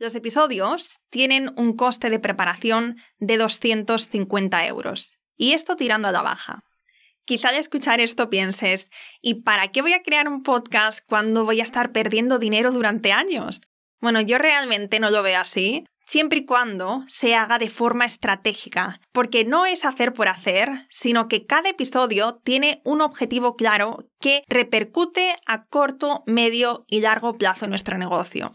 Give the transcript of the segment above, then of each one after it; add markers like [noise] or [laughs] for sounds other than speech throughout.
Los episodios tienen un coste de preparación de 250 euros. Y esto tirando a la baja. Quizá al escuchar esto pienses, ¿y para qué voy a crear un podcast cuando voy a estar perdiendo dinero durante años? Bueno, yo realmente no lo veo así, siempre y cuando se haga de forma estratégica, porque no es hacer por hacer, sino que cada episodio tiene un objetivo claro que repercute a corto, medio y largo plazo en nuestro negocio.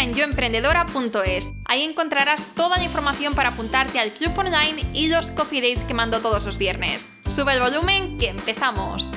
en yoemprendedora.es. Ahí encontrarás toda la información para apuntarte al club online y los coffee dates que mando todos los viernes. Sube el volumen que empezamos.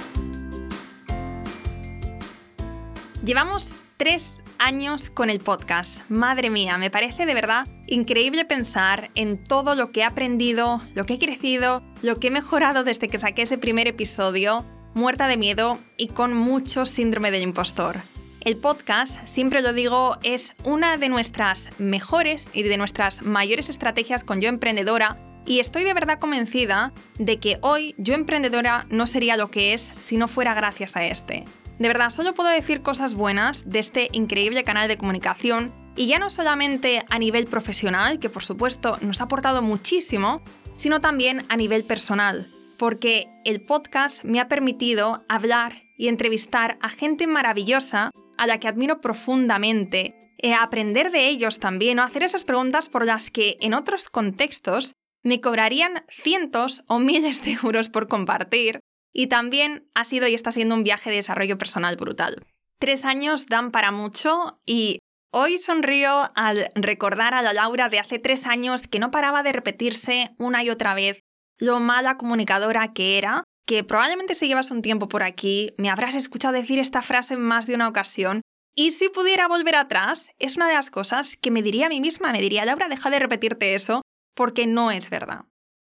Llevamos tres años con el podcast. Madre mía, me parece de verdad increíble pensar en todo lo que he aprendido, lo que he crecido, lo que he mejorado desde que saqué ese primer episodio, muerta de miedo y con mucho síndrome del impostor. El podcast, siempre lo digo, es una de nuestras mejores y de nuestras mayores estrategias con Yo Emprendedora. Y estoy de verdad convencida de que hoy Yo Emprendedora no sería lo que es si no fuera gracias a este. De verdad, solo puedo decir cosas buenas de este increíble canal de comunicación. Y ya no solamente a nivel profesional, que por supuesto nos ha aportado muchísimo, sino también a nivel personal, porque el podcast me ha permitido hablar y entrevistar a gente maravillosa a la que admiro profundamente, eh, aprender de ellos también o hacer esas preguntas por las que en otros contextos me cobrarían cientos o [laughs] miles de euros por compartir. Y también ha sido y está siendo un viaje de desarrollo personal brutal. Tres años dan para mucho y hoy sonrío al recordar a la Laura de hace tres años que no paraba de repetirse una y otra vez lo mala comunicadora que era que probablemente si llevas un tiempo por aquí, me habrás escuchado decir esta frase en más de una ocasión. Y si pudiera volver atrás, es una de las cosas que me diría a mí misma, me diría, Laura, deja de repetirte eso, porque no es verdad.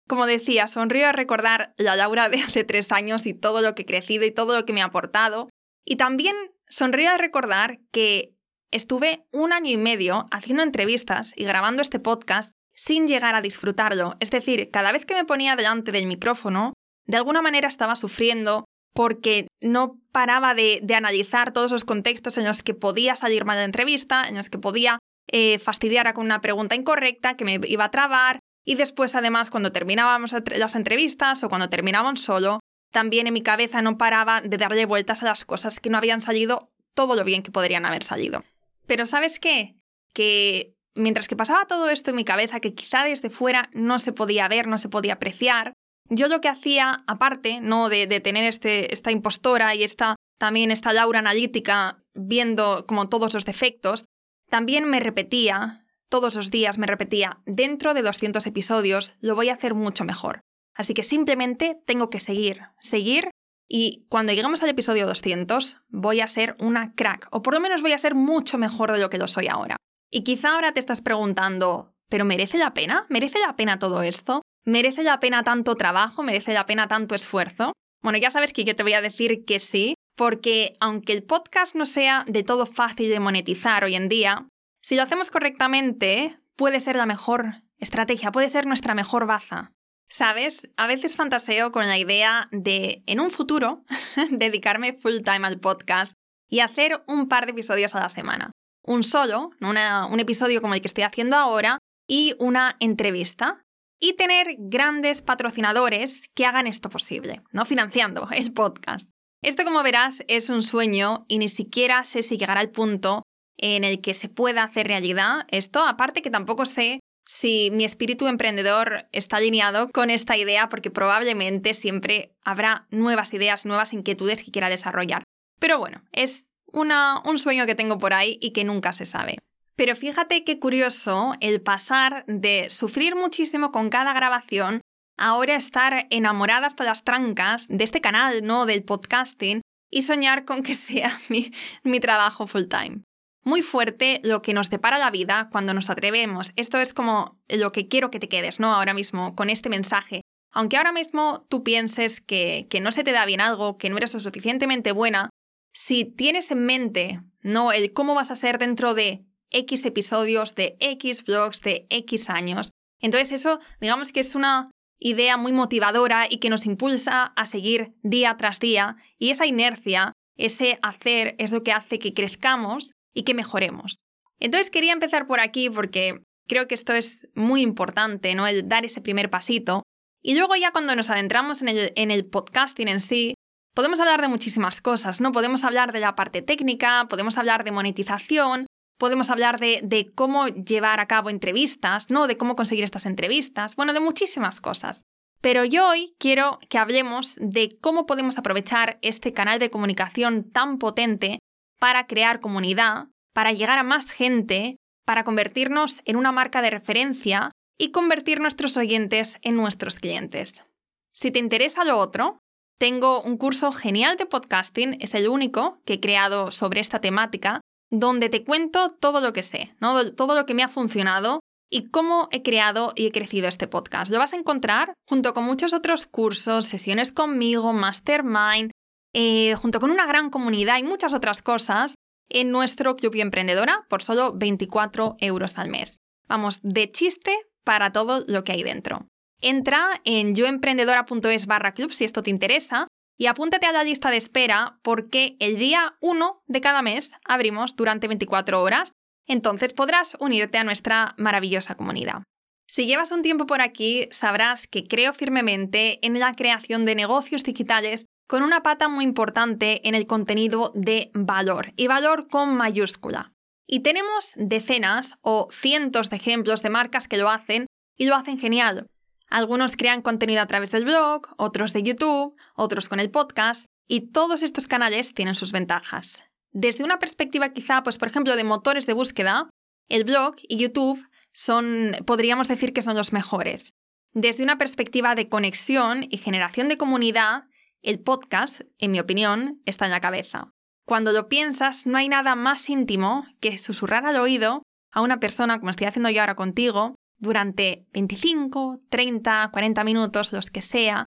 Como decía, sonrío a recordar la Laura de hace tres años y todo lo que he crecido y todo lo que me ha aportado. Y también sonrío a recordar que estuve un año y medio haciendo entrevistas y grabando este podcast sin llegar a disfrutarlo. Es decir, cada vez que me ponía delante del micrófono, de alguna manera estaba sufriendo porque no paraba de, analizar todos los contextos en los que podía salir mal la entrevista, en los que podía eh, fastidiar con una pregunta incorrecta, que me iba a trabar. Y después, además, cuando terminábamos las entrevistas o cuando terminaban solo, también en mi cabeza no paraba de darle vueltas a las cosas que no habían salido todo lo bien que podrían haber salido. Pero ¿sabes qué? Que mientras que pasaba todo esto en mi cabeza, que quizá desde fuera no se podía ver, no se podía apreciar, yo lo que hacía, aparte, ¿no? De, tener este, esta impostora y esta, también esta Laura analítica viendo como todos los defectos, también me repetía, todos los días me repetía, dentro de 200 episodios lo voy a hacer mucho mejor. Así que simplemente tengo que seguir, seguir y cuando lleguemos al episodio 200 voy a ser una crack, o por lo menos voy a ser mucho mejor de lo que lo soy ahora. Y quizá ahora te estás preguntando, ¿pero merece la pena? ¿Merece la pena todo esto? ¿Merece la pena tanto trabajo? ¿Merece la pena tanto esfuerzo? Bueno, ya sabes que yo te voy a decir que sí, porque aunque el podcast no sea de todo fácil de monetizar hoy en día, si lo hacemos correctamente, puede ser la mejor estrategia, puede ser nuestra mejor baza. ¿Sabes? A veces fantaseo con la idea de, en un futuro, [laughs] dedicarme full time al podcast y hacer un par de episodios a la semana. Un solo, un episodio como el que estoy haciendo ahora, y una entrevista y tener grandes patrocinadores que hagan esto posible, ¿no? Financiando [laughs] el podcast. Esto, como verás, es un sueño y ni siquiera sé si llegará al punto en el que se pueda hacer realidad esto, aparte que tampoco sé si mi espíritu emprendedor está alineado con esta idea, porque probablemente siempre habrá nuevas ideas, nuevas inquietudes que quiera desarrollar. Pero bueno, es una, un sueño que tengo por ahí y que nunca se sabe. Pero fíjate qué curioso el pasar de sufrir muchísimo con cada grabación ahora estar enamorada hasta las trancas de este canal, ¿no? Del podcasting y soñar con que sea [laughs] mi, mi trabajo full time. Muy fuerte lo que nos depara la vida cuando nos atrevemos. Esto es como lo que quiero que te quedes, ¿no? Ahora mismo, con este mensaje. Aunque ahora mismo tú pienses que, que no se te da bien algo, que no eres lo suficientemente buena, si tienes en mente, ¿no? El cómo vas a ser dentro de X episodios, de X blogs, de X años. Entonces eso, digamos que es una idea muy motivadora y que nos impulsa a seguir día tras día y esa inercia, ese hacer es lo que hace que crezcamos y que mejoremos. Entonces quería empezar por aquí porque creo que esto es muy importante, ¿no? El dar ese primer pasito. Y luego ya cuando nos adentramos en el, en el podcasting en sí, podemos hablar de muchísimas cosas, ¿no? Podemos hablar de la parte técnica, podemos hablar de monetización, podemos hablar de, cómo llevar a cabo entrevistas, ¿no? De cómo conseguir estas entrevistas, bueno, de muchísimas cosas. Pero yo hoy quiero que hablemos de cómo podemos aprovechar este canal de comunicación tan potente para crear comunidad, para llegar a más gente, para convertirnos en una marca de referencia y convertir nuestros oyentes en nuestros clientes. Si te interesa lo otro, tengo un curso genial de podcasting, es el único que he creado sobre esta temática, donde te cuento todo lo que sé, todo lo que me ha funcionado y cómo he creado y he crecido este podcast. Lo vas a encontrar junto con muchos otros cursos, sesiones conmigo, mastermind, eh, junto con una gran comunidad y muchas otras cosas en nuestro Club Emprendedora por solo 24 euros al mes. Vamos, de chiste para todo lo que hay dentro. Entra en yoemprendedora.es barra club si esto te interesa y apúntate a la lista de espera porque el día 1 de cada mes abrimos durante 24 horas, entonces podrás unirte a nuestra maravillosa comunidad. Si llevas un tiempo por aquí, sabrás que creo firmemente en la creación de negocios digitales con una pata muy importante en el contenido de valor, y valor con mayúscula. Y tenemos decenas o cientos de ejemplos de marcas que lo hacen y lo hacen genial. Algunos crean contenido a través del blog, otros de YouTube, otros con el podcast, y todos estos canales tienen sus ventajas. Desde una perspectiva quizá, pues por ejemplo, de motores de búsqueda, el blog y YouTube son, podríamos decir que son los mejores. Desde una perspectiva de conexión y generación de comunidad, el podcast, en mi opinión, está en la cabeza. Cuando lo piensas, no hay nada más íntimo que susurrar al oído a una persona, como estoy haciendo yo ahora contigo, durante 25, 30, 40 minutos, los que sea,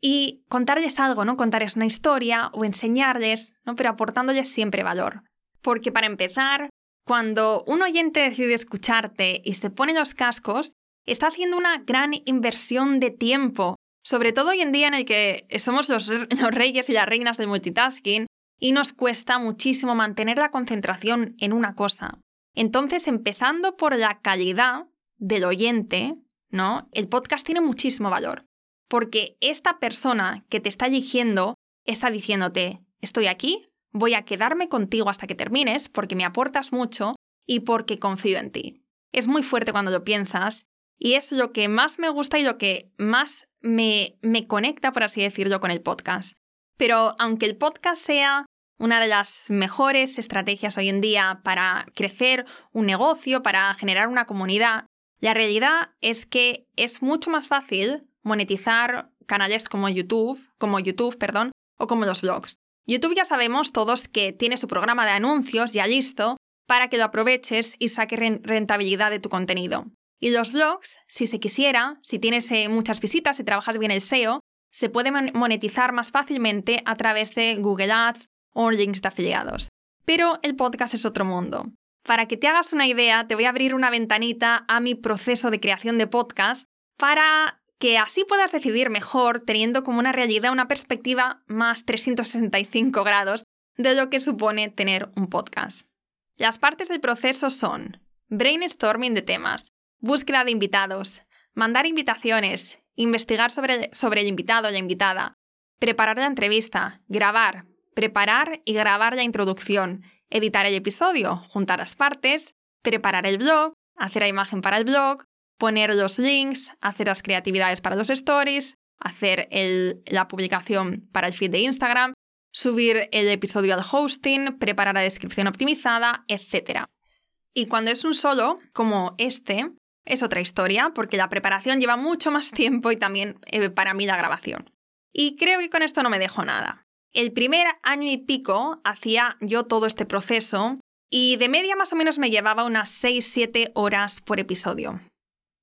y contarles algo, ¿no? Contarles una historia o enseñarles, ¿no? Pero aportándoles siempre valor. Porque para empezar, cuando un oyente decide escucharte y se pone los cascos, está haciendo una gran inversión de tiempo, sobre todo hoy en día en el que somos los, [laughs] los reyes y las reinas del multitasking y nos cuesta muchísimo mantener la concentración en una cosa. Entonces, empezando por la calidad, del oyente, ¿no? El podcast tiene muchísimo valor. Porque esta persona que te está eligiendo está diciéndote, estoy aquí, voy a quedarme contigo hasta que termines porque me aportas mucho y porque confío en ti. Es muy fuerte cuando lo piensas y es lo que más me gusta y lo que más me, me conecta, por así decirlo, con el podcast. Pero aunque el podcast sea una de las mejores estrategias hoy en día para crecer un negocio, para generar una comunidad, la realidad es que es mucho más fácil monetizar canales como YouTube, como YouTube, perdón, o como los blogs. YouTube ya sabemos todos que tiene su programa de anuncios ya listo para que lo aproveches y saques rentabilidad de tu contenido. Y los blogs, si se quisiera, si tienes eh, muchas visitas, y trabajas bien el SEO, se puede monetizar más fácilmente a través de Google Ads o links de afiliados. Pero el podcast es otro mundo. Para que te hagas una idea, te voy a abrir una ventanita a mi proceso de creación de podcast para que así puedas decidir mejor teniendo como una realidad una perspectiva más 365 grados de lo que supone tener un podcast. Las partes del proceso son brainstorming de temas, búsqueda de invitados, mandar invitaciones, investigar sobre, sobre el invitado o la invitada, preparar la entrevista, grabar, preparar y grabar la introducción, editar el episodio, juntar las partes, preparar el blog, hacer la imagen para el blog, poner los links, hacer las creatividades para los stories, hacer la publicación para el feed de Instagram, subir el episodio al hosting, preparar la descripción optimizada, etc. Y cuando es un solo, como este, es otra historia, porque la preparación lleva mucho más tiempo y también eh, para mí la grabación. Y creo que con esto no me dejo nada. El primer año y pico hacía yo todo este proceso y de media más o menos me llevaba unas 6-7 horas por episodio.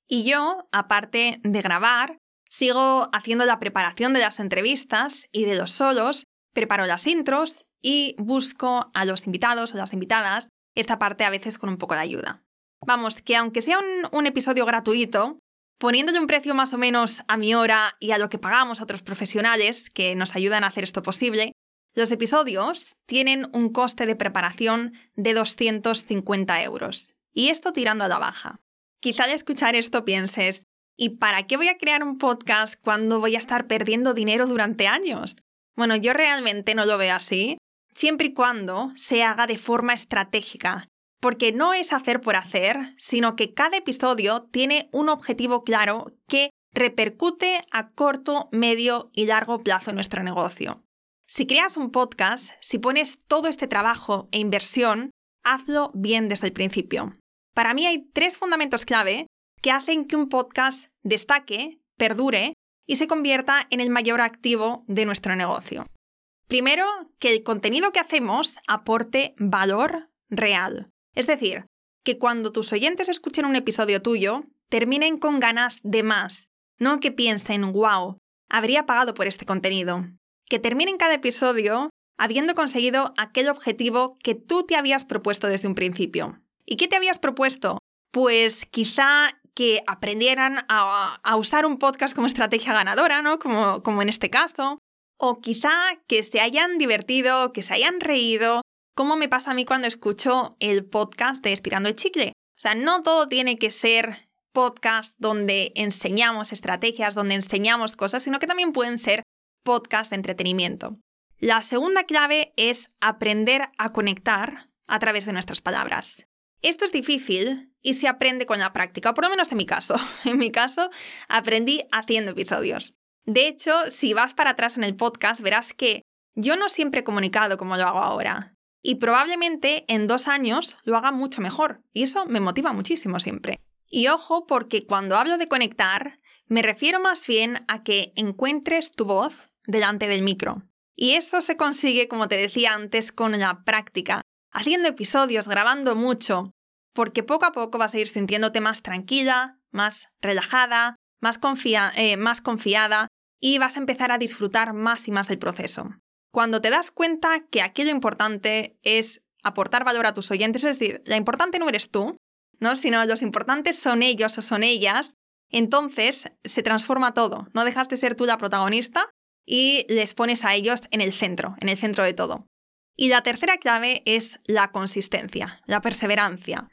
Y yo, aparte de grabar, sigo haciendo la preparación de las entrevistas y de los solos, preparo las intros y busco a los invitados o las invitadas, esta parte a veces con un poco de ayuda. Vamos, que aunque sea un, episodio gratuito, poniéndole un precio más o menos a mi hora y a lo que pagamos a otros profesionales que nos ayudan a hacer esto posible, los episodios tienen un coste de preparación de 250 euros. Y esto tirando a la baja. Quizá al escuchar esto pienses, ¿y para qué voy a crear un podcast cuando voy a estar perdiendo dinero durante años? Bueno, yo realmente no lo veo así, siempre y cuando se haga de forma estratégica porque no es hacer por hacer, sino que cada episodio tiene un objetivo claro que repercute a corto, medio y largo plazo en nuestro negocio. Si creas un podcast, si pones todo este trabajo e inversión, hazlo bien desde el principio. Para mí hay tres fundamentos clave que hacen que un podcast destaque, perdure y se convierta en el mayor activo de nuestro negocio. Primero, que el contenido que hacemos aporte valor real. Es decir, que cuando tus oyentes escuchen un episodio tuyo, terminen con ganas de más, no que piensen, wow, habría pagado por este contenido. Que terminen cada episodio habiendo conseguido aquel objetivo que tú te habías propuesto desde un principio. ¿Y qué te habías propuesto? Pues quizá que aprendieran a, usar un podcast como estrategia ganadora, ¿no? Como, como en este caso. O quizá que se hayan divertido, que se hayan reído, ¿Cómo me pasa a mí cuando escucho el podcast de Estirando el Chicle. O sea, no todo tiene que ser podcast donde enseñamos estrategias, donde enseñamos cosas, sino que también pueden ser podcast de entretenimiento. La segunda clave es aprender a conectar a través de nuestras palabras. Esto es difícil y se aprende con la práctica, por lo menos en mi caso. [laughs] En mi caso, aprendí haciendo episodios. De hecho, si vas para atrás en el podcast, verás que yo no siempre he comunicado como lo hago ahora y probablemente en dos años lo haga mucho mejor. Y eso me motiva muchísimo siempre. Y ojo, porque cuando hablo de conectar, me refiero más bien a que encuentres tu voz delante del micro. Y eso se consigue, como te decía antes, con la práctica, haciendo episodios, grabando mucho, porque poco a poco vas a ir sintiéndote más tranquila, más relajada, más, eh, más confiada y vas a empezar a disfrutar más y más del proceso. Cuando te das cuenta que aquello importante es aportar valor a tus oyentes, es decir, la importante no eres tú, ¿no? sino los importantes son ellos o son ellas, entonces se transforma todo. No dejas de ser tú la protagonista y les pones a ellos en el centro, en el centro de todo. Y la tercera clave es la consistencia, la perseverancia.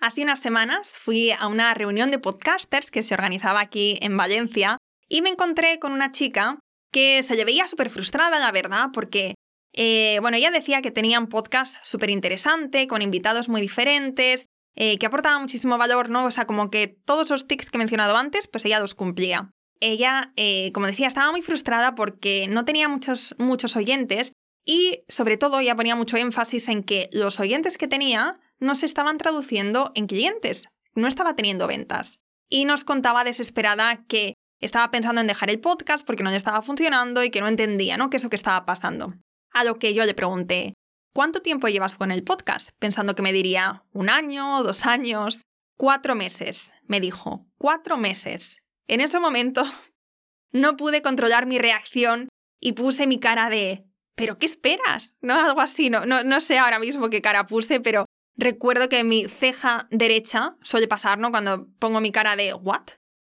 Hace unas semanas fui a una reunión de podcasters que se organizaba aquí en Valencia y me encontré con una chica que se le veía súper frustrada, la verdad, porque, eh, bueno, ella decía que tenía un podcast súper interesante, con invitados muy diferentes, eh, que aportaba muchísimo valor, ¿no? O sea, como que todos los tics que he mencionado antes, pues ella los cumplía. Ella, eh, como decía, estaba muy frustrada porque no tenía muchos, muchos oyentes y, sobre todo, ella ponía mucho énfasis en que los oyentes que tenía no se estaban traduciendo en clientes, no estaba teniendo ventas. Y nos contaba desesperada que estaba pensando en dejar el podcast porque no le estaba funcionando y que no entendía, ¿no? qué es lo que estaba pasando. A lo que yo le pregunté, ¿cuánto tiempo llevas con el podcast? Pensando que me diría un año, dos años, cuatro meses. Me dijo, cuatro meses. En ese momento [laughs] no pude controlar mi reacción y puse mi cara de, ¿pero qué esperas? No, algo así, no, no, no sé ahora mismo qué cara puse, pero recuerdo que mi ceja derecha suele pasar, ¿no? Cuando pongo mi cara de, ¿what?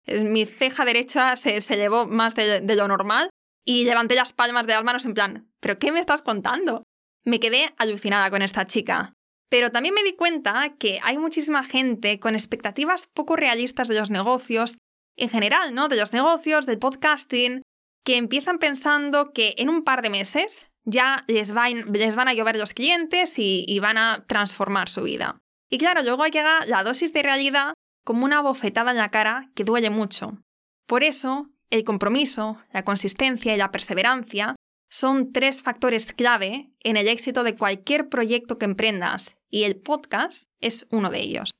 Mi ceja derecha se, se llevó más de, lo normal y levanté las palmas de las manos en plan, ¿pero qué me estás contando? Me quedé alucinada con esta chica. Pero también me di cuenta que hay muchísima gente con expectativas poco realistas de los negocios, en general, ¿no? De los negocios, del podcasting, que empiezan pensando que en un par de meses ya les, les van a llover los clientes y, y van a transformar su vida. Y claro, luego llega la dosis de realidad como una bofetada en la cara que duele mucho. Por eso, el compromiso, la consistencia y la perseverancia son tres factores clave en el éxito de cualquier proyecto que emprendas y el podcast es uno de ellos.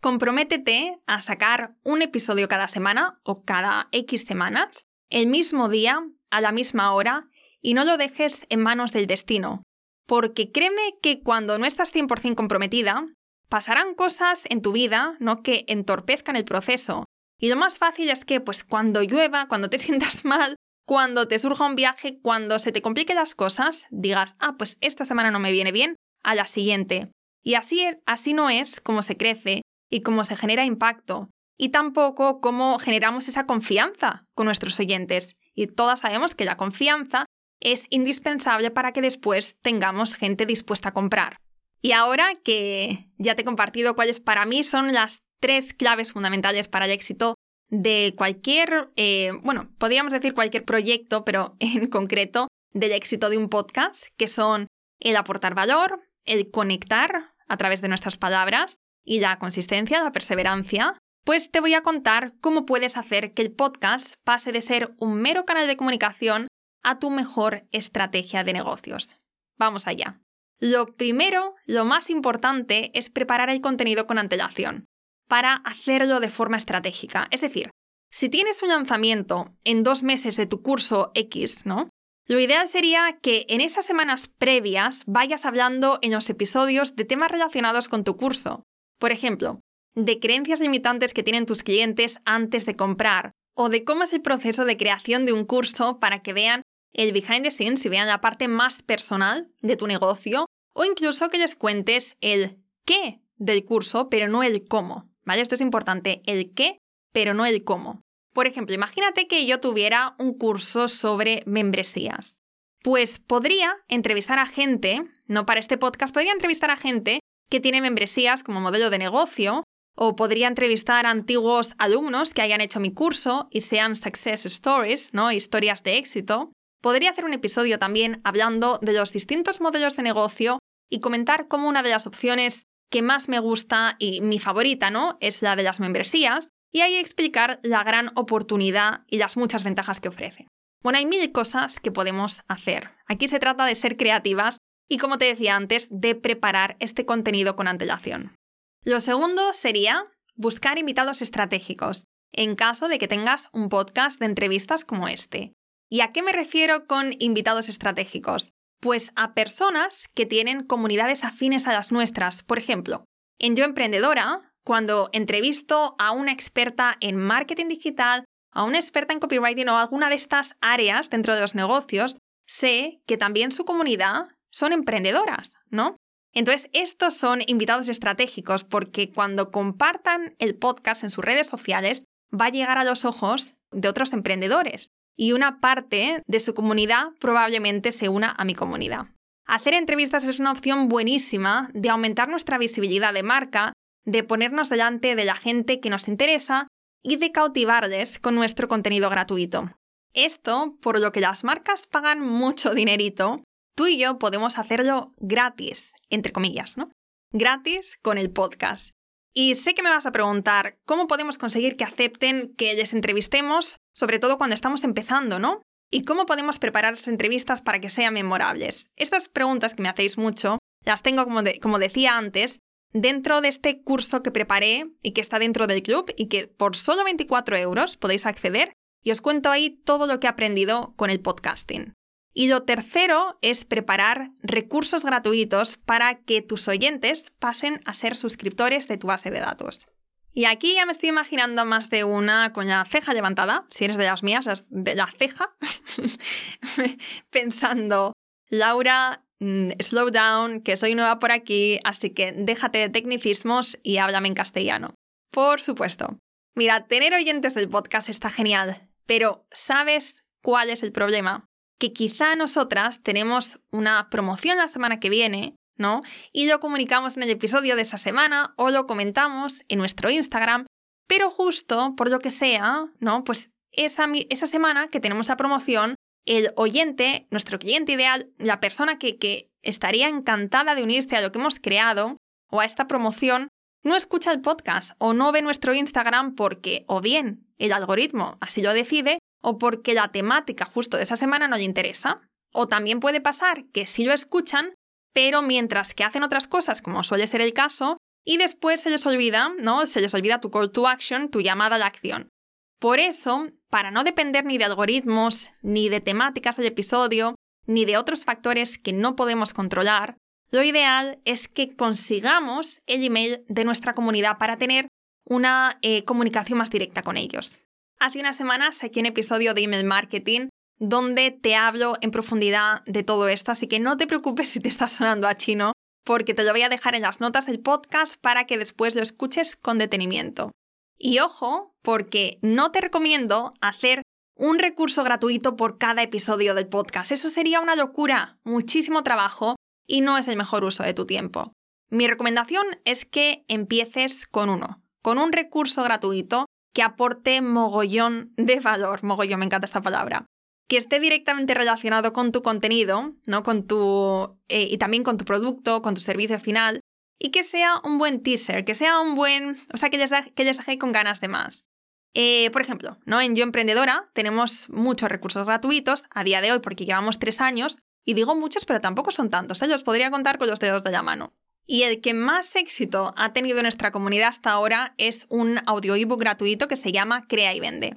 Comprométete a sacar un episodio cada semana o cada X semanas, el mismo día, a la misma hora, y no lo dejes en manos del destino, porque créeme que cuando no estás 100% comprometida, pasarán cosas en tu vida ¿no? que entorpezcan el proceso. Y lo más fácil es que pues cuando llueva, cuando te [laughs] sientas mal, cuando te surja un viaje, cuando se te compliquen las cosas, digas, ah, pues esta semana no me viene bien, a la siguiente. Y así, así no es como se crece y cómo se genera impacto. Y tampoco cómo generamos esa confianza con nuestros oyentes. Y todas sabemos que la confianza es indispensable para que después tengamos gente dispuesta a comprar. Y ahora que ya te he compartido cuáles para mí son las tres claves fundamentales para el éxito de cualquier, eh, bueno, podríamos decir cualquier proyecto, pero [laughs] en concreto del éxito de un podcast, que son el aportar valor, el conectar a través de nuestras palabras y la consistencia, la perseverancia, pues te voy a contar cómo puedes hacer que el podcast pase de ser un mero canal de comunicación a tu mejor estrategia de negocios. Vamos allá. Lo primero, lo más importante, es preparar el contenido con antelación, para hacerlo de forma estratégica. Es decir, si tienes un lanzamiento en dos meses de tu curso X, ¿no? Lo ideal sería que en esas semanas previas vayas hablando en los episodios de temas relacionados con tu curso. Por ejemplo, de creencias limitantes que tienen tus clientes antes de comprar, o de cómo es el proceso de creación de un curso para que vean el behind the scenes y vean la parte más personal de tu negocio, o incluso que les cuentes el qué del curso, pero no el cómo. ¿Vale? Esto es importante, el qué, pero no el cómo. Por ejemplo, imagínate que yo tuviera un curso sobre membresías. Pues podría entrevistar a gente, no para este podcast, podría entrevistar a gente que tiene membresías como modelo de negocio, o podría entrevistar a antiguos alumnos que hayan hecho mi curso y sean success stories, ¿no? Historias de éxito. Podría hacer un episodio también hablando de los distintos modelos de negocio y comentar cómo una de las opciones que más me gusta y mi favorita, ¿no? Es la de las membresías y ahí explicar la gran oportunidad y las muchas ventajas que ofrece. Bueno, hay mil cosas que podemos hacer. Aquí se trata de ser creativas y, como te decía antes, de preparar este contenido con antelación. Lo segundo sería buscar invitados estratégicos, en caso de que tengas un podcast de entrevistas como este. ¿Y a qué me refiero con invitados estratégicos? Pues a personas que tienen comunidades afines a las nuestras. Por ejemplo, en Yo Emprendedora, cuando entrevisto a una experta en marketing digital, a una experta en copywriting o alguna de estas áreas dentro de los negocios, sé que también su comunidad son emprendedoras, ¿no? Entonces, estos son invitados estratégicos porque cuando compartan el podcast en sus redes sociales, va a llegar a los ojos de otros emprendedores y una parte de su comunidad probablemente se una a mi comunidad. Hacer entrevistas es una opción buenísima de aumentar nuestra visibilidad de marca, de ponernos delante de la gente que nos interesa y de cautivarles con nuestro contenido gratuito. Esto por lo que las marcas pagan mucho dinerito tú y yo podemos hacerlo gratis, entre comillas, ¿no? Gratis con el podcast. Y sé que me vas a preguntar, ¿cómo podemos conseguir que acepten que les entrevistemos, sobre todo cuando estamos empezando, ¿no? ¿Y cómo podemos preparar las entrevistas para que sean memorables? Estas preguntas que me hacéis mucho, las tengo, como, como decía antes, dentro de este curso que preparé y que está dentro del club y que por solo 24 euros podéis acceder y os cuento ahí todo lo que he aprendido con el podcasting. Y lo tercero es preparar recursos gratuitos para que tus oyentes pasen a ser suscriptores de tu base de datos. Y aquí ya me estoy imaginando más de una con la ceja levantada, si eres de las mías, de la ceja, [laughs] pensando, Laura, mm, slow down, que soy nueva por aquí, así que déjate de tecnicismos y háblame en castellano. Por supuesto. Mira, tener oyentes del podcast está genial, pero ¿sabes cuál es el problema? Que quizá nosotras tenemos una promoción la semana que viene, ¿no? Y lo comunicamos en el episodio de esa semana o lo comentamos en nuestro Instagram, pero justo por lo que sea, ¿no? Pues esa, esa semana que tenemos la promoción, el oyente, nuestro cliente ideal, la persona que, que estaría encantada de unirse a lo que hemos creado o a esta promoción, no escucha el podcast o no ve nuestro Instagram porque o bien el algoritmo así lo decide o porque la temática justo de esa semana no le interesa. O también puede pasar que sí lo escuchan, pero mientras que hacen otras cosas, como suele ser el caso, y después se les olvida, ¿no? Se les olvida tu call to action, tu llamada a la acción. Por eso, para no depender ni de algoritmos, ni de temáticas del episodio, ni de otros factores que no podemos controlar, lo ideal es que consigamos el email de nuestra comunidad para tener una eh, comunicación más directa con ellos. Hace unas semanas saqué un episodio de email marketing donde te hablo en profundidad de todo esto, así que no te preocupes si te está sonando a chino, porque te lo voy a dejar en las notas del podcast para que después lo escuches con detenimiento. Y ojo, porque no te recomiendo hacer un recurso gratuito por cada episodio del podcast. Eso sería una locura, muchísimo trabajo y no es el mejor uso de tu tiempo. Mi recomendación es que empieces con uno, con un recurso gratuito que aporte mogollón de valor, mogollón, me encanta esta palabra, que esté directamente relacionado con tu contenido, ¿no? Con tu, eh, y también con tu producto, con tu servicio final, y que sea un buen teaser, que sea un buen, o sea, que les, que les deje con ganas de más. Eh, por ejemplo, ¿no? en Yo Emprendedora tenemos muchos recursos gratuitos a día de hoy porque llevamos tres años, y digo muchos, pero tampoco son tantos, ¿eh? podría contar con los dedos de la mano. Y el que más éxito ha tenido en nuestra comunidad hasta ahora es un audio ebook gratuito que se llama Crea y Vende.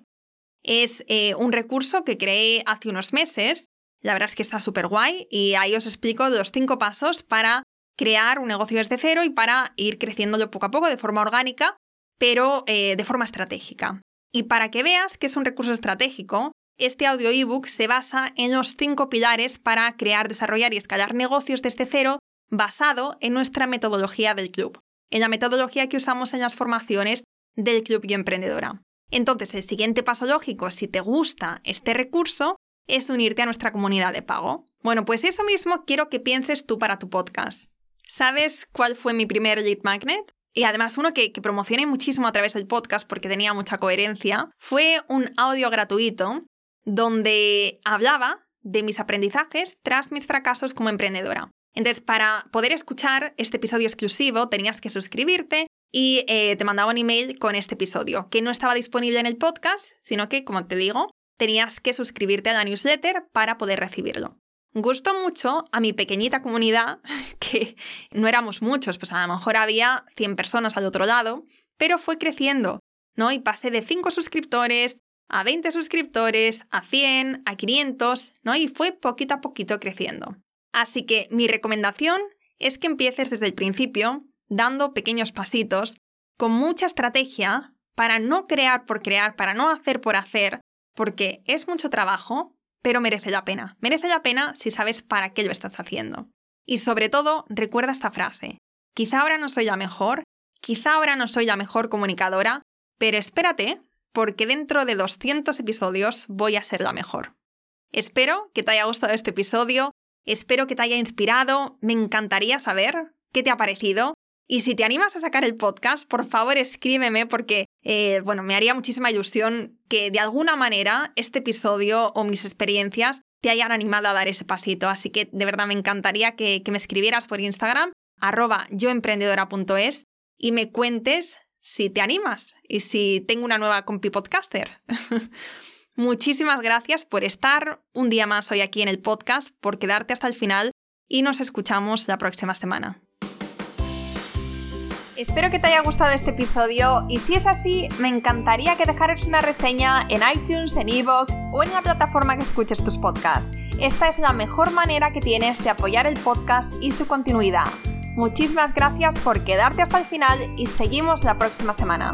Es eh, un recurso que creé hace unos meses. La verdad es que está súper guay y ahí os explico los cinco pasos para crear un negocio desde cero y para ir creciéndolo poco a poco de forma orgánica, pero eh, de forma estratégica. Y para que veas que es un recurso estratégico, este audio ebook se basa en los cinco pilares para crear, desarrollar y escalar negocios desde cero basado en nuestra metodología del club, en la metodología que usamos en las formaciones del Club y Emprendedora. Entonces, el siguiente paso lógico, si te gusta este recurso, es unirte a nuestra comunidad de pago. Bueno, pues eso mismo quiero que pienses tú para tu podcast. ¿Sabes cuál fue mi primer lead magnet? Y además uno que, que promocioné muchísimo a través del podcast porque tenía mucha coherencia, fue un audio gratuito donde hablaba de mis aprendizajes tras mis fracasos como emprendedora. Entonces, para poder escuchar este episodio exclusivo, tenías que suscribirte y eh, te mandaba un email con este episodio, que no estaba disponible en el podcast, sino que, como te digo, tenías que suscribirte a la newsletter para poder recibirlo. Gustó mucho a mi pequeñita comunidad, [laughs] que no éramos muchos, pues a lo mejor había 100 personas al otro lado, pero fue creciendo, ¿no? Y pasé de 5 suscriptores a 20 suscriptores, a 100, a 500, ¿no? Y fue poquito a poquito creciendo. Así que mi recomendación es que empieces desde el principio, dando pequeños pasitos, con mucha estrategia, para no crear por crear, para no hacer por hacer, porque es mucho trabajo, pero merece la pena. Merece la pena si sabes para qué lo estás haciendo. Y sobre todo, recuerda esta frase. Quizá ahora no soy la mejor, quizá ahora no soy la mejor comunicadora, pero espérate, porque dentro de 200 episodios voy a ser la mejor. Espero que te haya gustado este episodio, Espero que te haya inspirado, me encantaría saber qué te ha parecido. Y si te animas a sacar el podcast, por favor escríbeme porque, eh, bueno, me haría muchísima ilusión que de alguna manera este episodio o mis experiencias te hayan animado a dar ese pasito. Así que de verdad me encantaría que, me escribieras por Instagram, arroba yoemprendedora.es y me cuentes si te animas y si tengo una nueva compi podcaster. [laughs] Muchísimas gracias por estar un día más hoy aquí en el podcast, por quedarte hasta el final y nos escuchamos la próxima semana. Espero que te haya gustado este episodio y si es así, me encantaría que dejaras una reseña en iTunes, en Evox o en la plataforma que escuches tus podcasts. Esta es la mejor manera que tienes de apoyar el podcast y su continuidad. Muchísimas gracias por quedarte hasta el final y seguimos la próxima semana.